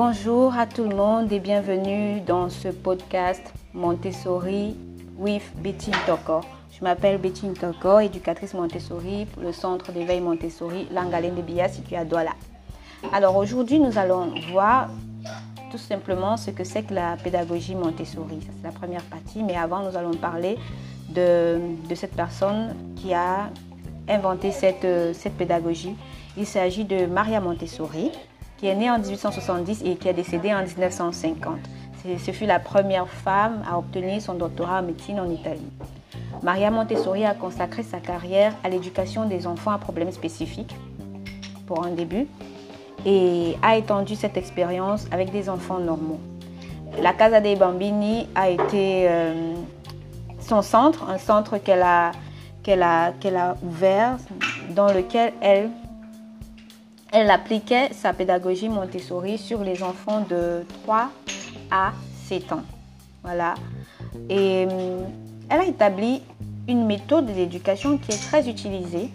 Bonjour à tout le monde et bienvenue dans ce podcast Montessori with Betty Toko. Je m'appelle Betty Toko, éducatrice Montessori pour le centre d'éveil Montessori Langalène de Bia situé à Douala. Alors aujourd'hui, nous allons voir tout simplement ce que c'est que la pédagogie Montessori. C'est la première partie, mais avant, nous allons parler de, cette personne qui a inventé cette, cette pédagogie. Il s'agit de Maria Montessori, qui est née en 1870 et qui est décédée en 1950. Ce fut la première femme à obtenir son doctorat en médecine en Italie. Maria Montessori a consacré sa carrière à l'éducation des enfants à problèmes spécifiques, pour un début, et a étendu cette expérience avec des enfants normaux. La Casa dei Bambini a été euh, son centre, un centre qu'elle a, qu'elle a, qu'elle a ouvert, dans lequel elle, elle appliquait sa pédagogie Montessori sur les enfants de 3 à 7 ans. Voilà. Et euh, elle a établi une méthode d'éducation qui est très utilisée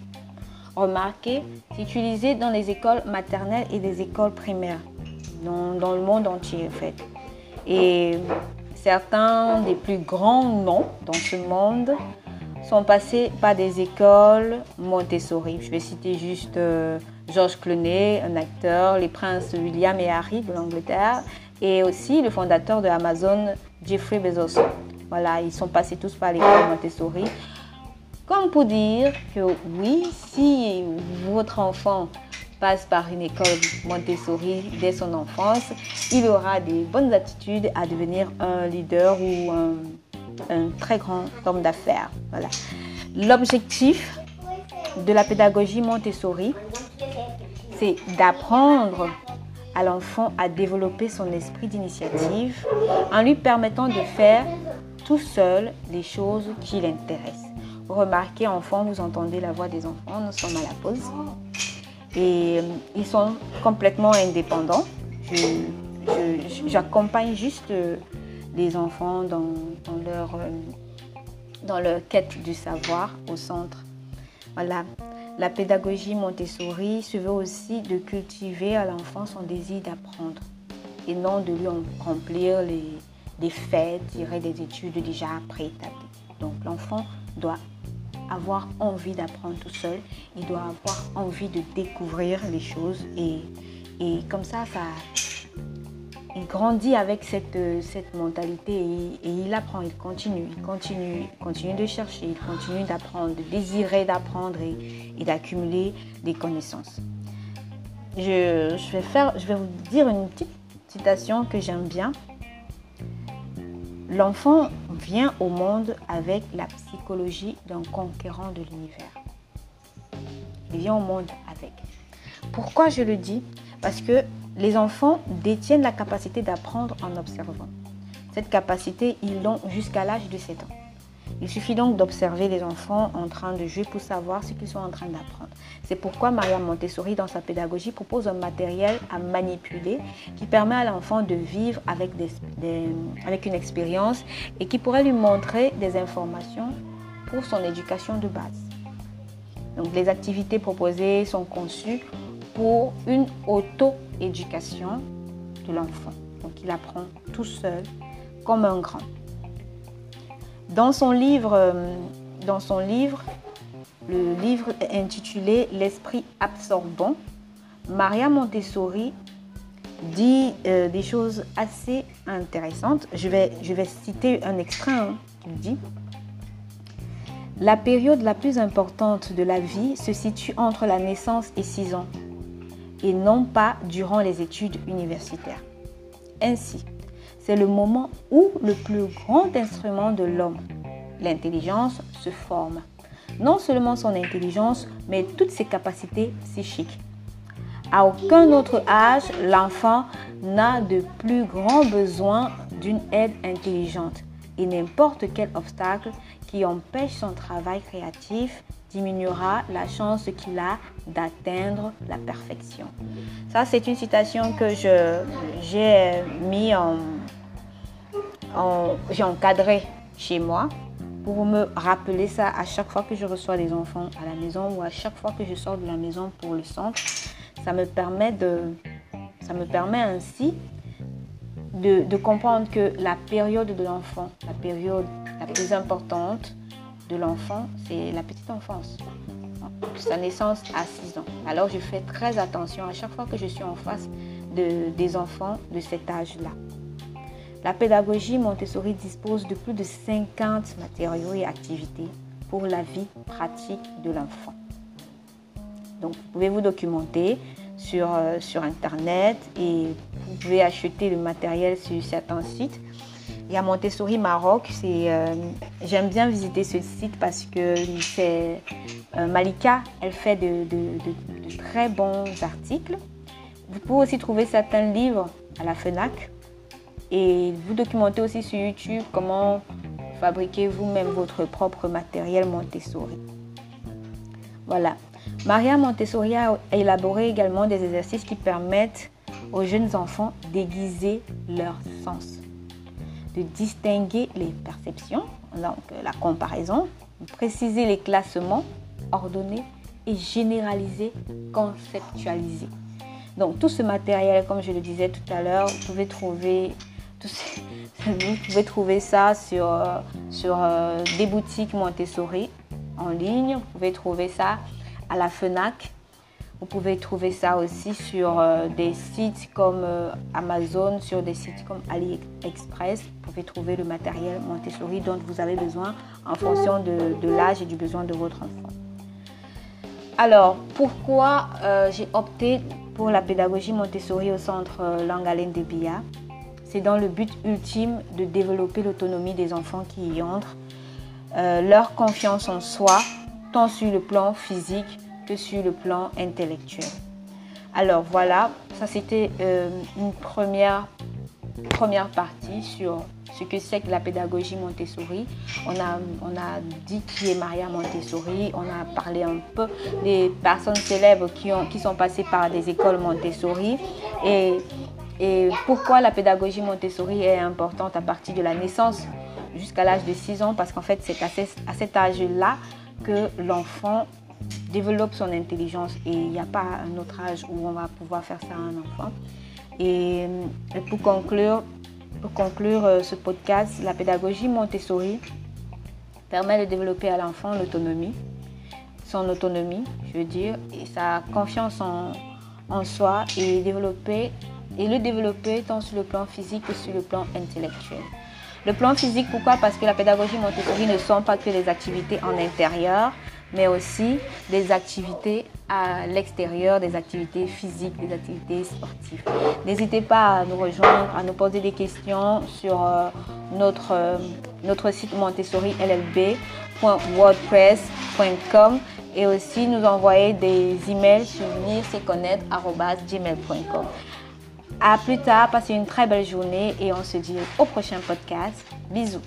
remarquez, c'est utilisé dans les écoles maternelles et les écoles primaires, dans, dans, le monde entier en fait. Et certains des plus grands noms dans ce monde sont passés par des écoles Montessori. Je vais citer juste euh, Georges Clooney, un acteur, les princes William et Harry de l'Angleterre, et aussi le fondateur de Amazon, Jeffrey Bezos. Voilà, ils sont passés tous par l'école Montessori. Comme pour dire que oui, si votre enfant passe par une école Montessori dès son enfance, il aura des bonnes attitudes à devenir un leader ou un, très grand homme d'affaires. Voilà. L'objectif de la pédagogie Montessori, c'est d'apprendre à l'enfant à développer son esprit d'initiative en lui permettant de faire tout seul les choses qui l'intéressent. Remarquez, enfants, vous entendez la voix des enfants, nous sommes à la pause. Et euh, ils sont complètement indépendants. J'accompagne juste euh, les enfants dans, leur, euh, dans leur quête du savoir au centre. Voilà. La pédagogie Montessori se veut aussi de cultiver à l'enfant son désir d'apprendre et non de lui remplir les, des faits tirés des études déjà préétablies. Donc l'enfant doit avoir envie d'apprendre tout seul, il doit avoir envie de découvrir les choses et, et comme ça, ça, il grandit avec cette, cette mentalité et, il apprend, il continue, il continue, continue de chercher, il continue d'apprendre, de désirer d'apprendre et, d'accumuler des connaissances. Je, vais faire, je vais vous dire une petite citation que j'aime bien. L'enfant vient au monde avec la psychologie d'un conquérant de l'univers. Il vient au monde avec. Pourquoi je le dis? Parce que les enfants détiennent la capacité d'apprendre en observant. Cette capacité, ils l'ont jusqu'à l'âge de 7 ans. Il suffit donc d'observer les enfants en train de jouer pour savoir ce qu'ils sont en train d'apprendre. C'est pourquoi Maria Montessori, dans sa pédagogie, propose un matériel à manipuler qui permet à l'enfant de vivre avec, avec une expérience et qui pourrait lui montrer des informations pour son éducation de base. Donc les activités proposées sont conçues pour une auto-éducation de l'enfant. Donc il apprend tout seul comme un grand. Dans son livre, euh, dans son livre le livre intitulé L'esprit absorbant. Maria Montessori dit euh, des choses assez intéressantes. Je vais, je vais citer un extrait hein, qui dit La période la plus importante de la vie se situe entre la naissance et 6 ans, et non pas durant les études universitaires. Ainsi, c'est le moment où le plus grand instrument de l'homme, l'intelligence, se forme. Non seulement son intelligence, mais toutes ses capacités psychiques. À aucun autre âge, l'enfant n'a de plus grand besoin d'une aide intelligente et n'importe quel obstacle qui empêche son travail créatif diminuera la chance qu'il a d'atteindre la perfection. Ça, c'est une citation que j'ai mis en, j'ai encadré chez moi pour me rappeler ça à chaque fois que je reçois des enfants à la maison ou à chaque fois que je sors de la maison pour le centre. Ça me permet de, Ça me permet ainsi de, comprendre que la période de l'enfant, la période la plus importante de l'enfant, c'est la petite enfance. Sa naissance à 6 ans. Alors je fais très attention à chaque fois que je suis en face de, des enfants de cet âge-là. La pédagogie Montessori dispose de plus de 50 matériaux et activités pour la vie pratique de l'enfant. Donc, vous pouvez vous documenter sur, euh, sur Internet et vous pouvez acheter le matériel sur certains sites. Il y a Montessori Maroc. Euh, j'aime bien visiter ce site parce que c'est euh, Malika. Elle fait de, de, très bons articles. Vous pouvez aussi trouver certains livres à la FENAC et vous documentez aussi sur YouTube comment fabriquer vous-même votre propre matériel Montessori. Voilà. Maria Montessori a élaboré également des exercices qui permettent aux jeunes enfants d'aiguiser leur sens, de distinguer les perceptions, donc la comparaison, préciser les classements, ordonner et généraliser, conceptualiser. Donc tout ce matériel, comme je le disais tout à l'heure, vous pouvez trouver vous pouvez trouver ça sur, euh, sur euh, des boutiques Montessori en ligne. Vous pouvez trouver ça à la FENAC. Vous pouvez trouver ça aussi sur euh, des sites comme Amazon, sur des sites comme AliExpress. Vous pouvez trouver le matériel Montessori dont vous avez besoin en fonction de, l'âge et du besoin de votre enfant. Alors, pourquoi j'ai opté pour la pédagogie Montessori au centre Langue de Bia c'est dans le but ultime de développer l'autonomie des enfants qui y entrent, euh, leur confiance en soi, tant sur le plan physique sur le plan intellectuel. Alors voilà, ça c'était euh, une première, première partie sur ce que c'est que la pédagogie Montessori. On a, on a dit qui est Maria Montessori, on a parlé un peu des personnes célèbres qui, ont, qui sont passées par des écoles Montessori et et pourquoi la pédagogie Montessori est importante à partir de la naissance jusqu'à l'âge de 6 ans? Parce qu'en fait, c'est à, cet âge-là que l'enfant développe son intelligence et il n'y a pas un autre âge où on va pouvoir faire ça à un enfant. Et, pour conclure, pour conclure euh, ce podcast, la pédagogie Montessori permet de développer à l'enfant l'autonomie, son autonomie, je veux dire, et sa confiance en, en soi et développer et le développer tant sur le plan physique que sur le plan intellectuel. Le plan physique, pourquoi? Parce que la pédagogie Montessori ne sont pas que des activités en intérieur, mais aussi des activités à l'extérieur, des activités physiques, des activités sportives. N'hésitez pas à nous rejoindre, à nous poser des questions sur euh, notre, euh, notre site montessori llb.wordpress.com et aussi nous envoyer des emails sur gmail.com à plus tard, passez une très belle journée et on se dit au prochain podcast. Bisous.